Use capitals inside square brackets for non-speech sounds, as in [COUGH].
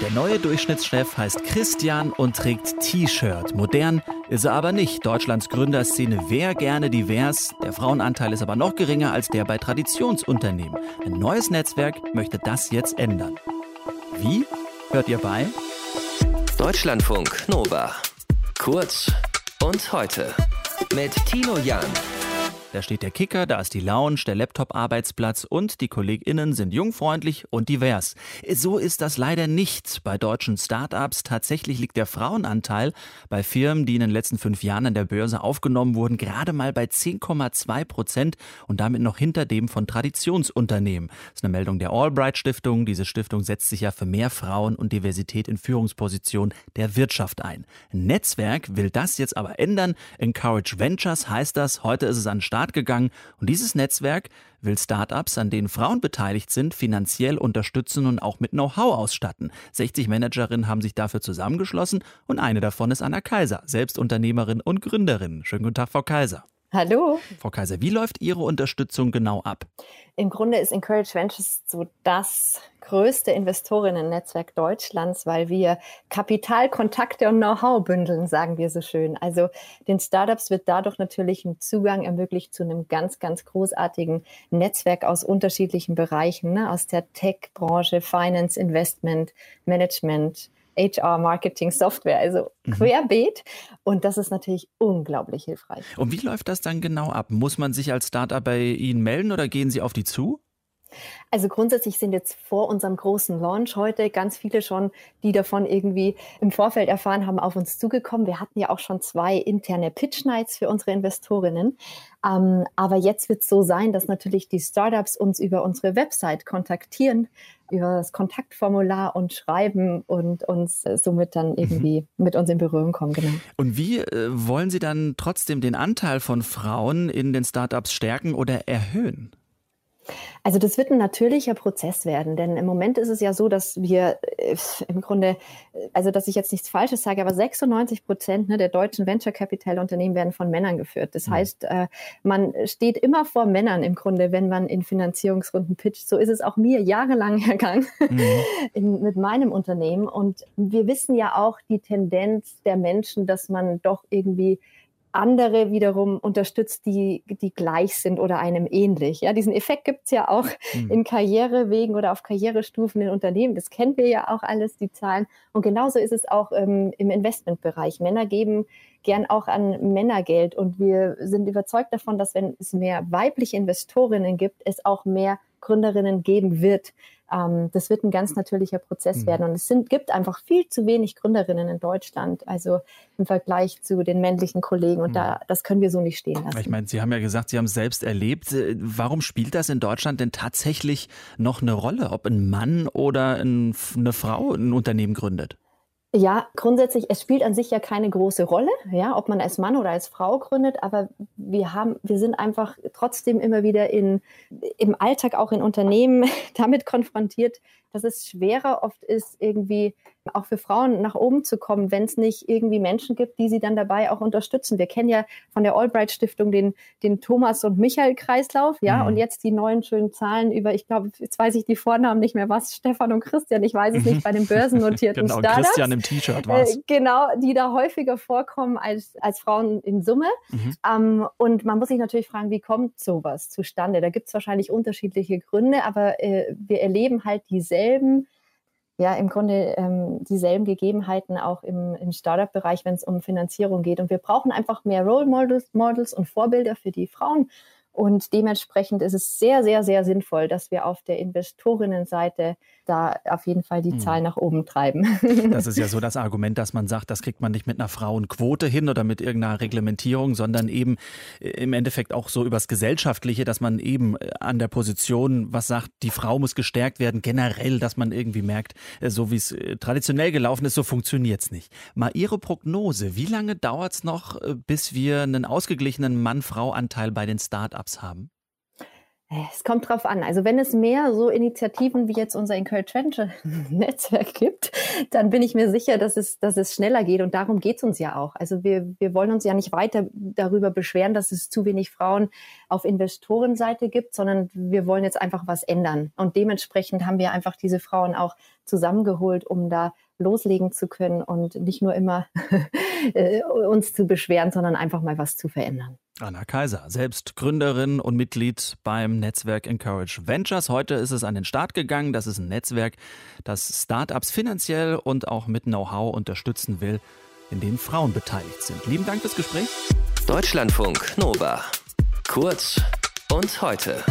Der neue Durchschnittschef heißt Christian und trägt T-Shirt. Modern ist er aber nicht. Deutschlands Gründerszene wäre gerne divers. Der Frauenanteil ist aber noch geringer als der bei Traditionsunternehmen. Ein neues Netzwerk möchte das jetzt ändern. Wie? Hört ihr bei? Deutschlandfunk Nova. Kurz und heute. Mit Tino Jan. Da steht der Kicker, da ist die Lounge, der Laptop-Arbeitsplatz und die KollegInnen sind jungfreundlich und divers. So ist das leider nicht bei deutschen Start-ups. Tatsächlich liegt der Frauenanteil bei Firmen, die in den letzten fünf Jahren an der Börse aufgenommen wurden, gerade mal bei 10,2 Prozent und damit noch hinter dem von Traditionsunternehmen. Das ist eine Meldung der Albright Stiftung. Diese Stiftung setzt sich ja für mehr Frauen und Diversität in Führungspositionen der Wirtschaft ein. Netzwerk will das jetzt aber ändern. Encourage Ventures heißt das. Heute ist es an Start Start gegangen und dieses Netzwerk will Startups, an denen Frauen beteiligt sind, finanziell unterstützen und auch mit Know-how ausstatten. 60 Managerinnen haben sich dafür zusammengeschlossen und eine davon ist Anna Kaiser, selbst Unternehmerin und Gründerin. Schönen guten Tag, Frau Kaiser. Hallo. Frau Kaiser, wie läuft Ihre Unterstützung genau ab? Im Grunde ist Encourage Ventures so das größte Investorinnen-Netzwerk Deutschlands, weil wir Kapital, Kontakte und Know-how bündeln, sagen wir so schön. Also den Startups wird dadurch natürlich ein Zugang ermöglicht zu einem ganz, ganz großartigen Netzwerk aus unterschiedlichen Bereichen, ne? aus der Tech-Branche, Finance, Investment, Management, HR, Marketing, Software, also mhm. querbeet. Und das ist natürlich unglaublich hilfreich. Und wie läuft das dann genau ab? Muss man sich als Startup bei Ihnen melden oder gehen Sie auf die zu? Also grundsätzlich sind jetzt vor unserem großen Launch heute ganz viele schon, die davon irgendwie im Vorfeld erfahren haben, auf uns zugekommen. Wir hatten ja auch schon zwei interne Pitch Nights für unsere Investorinnen. Ähm, aber jetzt wird es so sein, dass natürlich die Startups uns über unsere Website kontaktieren, über das Kontaktformular und schreiben und uns äh, somit dann mhm. irgendwie mhm. mit uns in Berührung kommen. Genau. Und wie äh, wollen Sie dann trotzdem den Anteil von Frauen in den Startups stärken oder erhöhen? Also das wird ein natürlicher Prozess werden, denn im Moment ist es ja so, dass wir äh, im Grunde, äh, also dass ich jetzt nichts Falsches sage, aber 96 Prozent ne, der deutschen Venture Capital Unternehmen werden von Männern geführt. Das mhm. heißt, äh, man steht immer vor Männern im Grunde, wenn man in Finanzierungsrunden pitcht. So ist es auch mir jahrelang [LAUGHS] ergangen mhm. in, mit meinem Unternehmen. Und wir wissen ja auch die Tendenz der Menschen, dass man doch irgendwie andere wiederum unterstützt, die, die gleich sind oder einem ähnlich. Ja, diesen Effekt gibt's ja auch mhm. in Karrierewegen oder auf Karrierestufen in Unternehmen. Das kennen wir ja auch alles, die Zahlen. Und genauso ist es auch ähm, im Investmentbereich. Männer geben gern auch an Männer Geld. Und wir sind überzeugt davon, dass wenn es mehr weibliche Investorinnen gibt, es auch mehr Gründerinnen geben wird. Ähm, das wird ein ganz natürlicher Prozess mhm. werden. Und es sind, gibt einfach viel zu wenig Gründerinnen in Deutschland, also im Vergleich zu den männlichen Kollegen. Und mhm. da, das können wir so nicht stehen lassen. Ich meine, Sie haben ja gesagt, Sie haben es selbst erlebt. Äh, warum spielt das in Deutschland denn tatsächlich noch eine Rolle, ob ein Mann oder ein, eine Frau ein Unternehmen gründet? Ja, grundsätzlich, es spielt an sich ja keine große Rolle, ja, ob man als Mann oder als Frau gründet, aber wir haben, wir sind einfach trotzdem immer wieder in, im Alltag, auch in Unternehmen [LAUGHS] damit konfrontiert, dass es schwerer oft ist, irgendwie auch für Frauen nach oben zu kommen, wenn es nicht irgendwie Menschen gibt, die sie dann dabei auch unterstützen. Wir kennen ja von der Albright Stiftung den, den Thomas und Michael Kreislauf, ja, mhm. und jetzt die neuen schönen Zahlen über, ich glaube, jetzt weiß ich die Vornamen nicht mehr, was, Stefan und Christian, ich weiß es nicht, bei den börsennotierten [LAUGHS] genau, Startups. Christian im T-Shirt war äh, Genau, die da häufiger vorkommen als, als Frauen in Summe. Mhm. Ähm, und man muss sich natürlich fragen, wie kommt sowas zustande? Da gibt es wahrscheinlich unterschiedliche Gründe, aber äh, wir erleben halt dieselben ja im Grunde ähm, dieselben Gegebenheiten auch im, im Startup-Bereich, wenn es um Finanzierung geht. Und wir brauchen einfach mehr Role Models, Models und Vorbilder für die Frauen. Und dementsprechend ist es sehr, sehr, sehr sinnvoll, dass wir auf der Investorinnenseite da auf jeden Fall die hm. Zahl nach oben treiben. [LAUGHS] Das ist ja so das Argument, dass man sagt, das kriegt man nicht mit einer Frauenquote hin oder mit irgendeiner Reglementierung, sondern eben äh, im Endeffekt auch so übers Gesellschaftliche, dass man eben äh, an der Position was sagt, die Frau muss gestärkt werden, generell, dass man irgendwie merkt, äh, so wie es traditionell gelaufen ist, so funktioniert es nicht. Mal Ihre Prognose, wie lange dauert es noch, bis wir einen ausgeglichenen Mann-Frau-Anteil bei den Start-ups haben? Es kommt drauf an. Also wenn es mehr so Initiativen wie jetzt unser Encourage Venture Netzwerk [LAUGHS] gibt, dann bin ich mir sicher, dass es, dass es schneller geht. Und darum geht es uns ja auch. Also wir, wir wollen uns ja nicht weiter darüber beschweren, dass es zu wenig Frauen auf Investorenseite gibt, sondern wir wollen jetzt einfach was ändern. Und dementsprechend haben wir einfach diese Frauen auch zusammengeholt, um da loslegen zu können und nicht nur immer [LAUGHS] äh, uns zu beschweren, sondern einfach mal was zu verändern. Anna Kaiser, selbst Gründerin und Mitglied beim Netzwerk Encourage Ventures. Heute ist es an den Start gegangen. Das ist ein Netzwerk, das Startups finanziell und auch mit Know-how unterstützen will, in dem Frauen beteiligt sind. Lieben Dank fürs Gespräch. Deutschlandfunk Nova. Kurz und heute.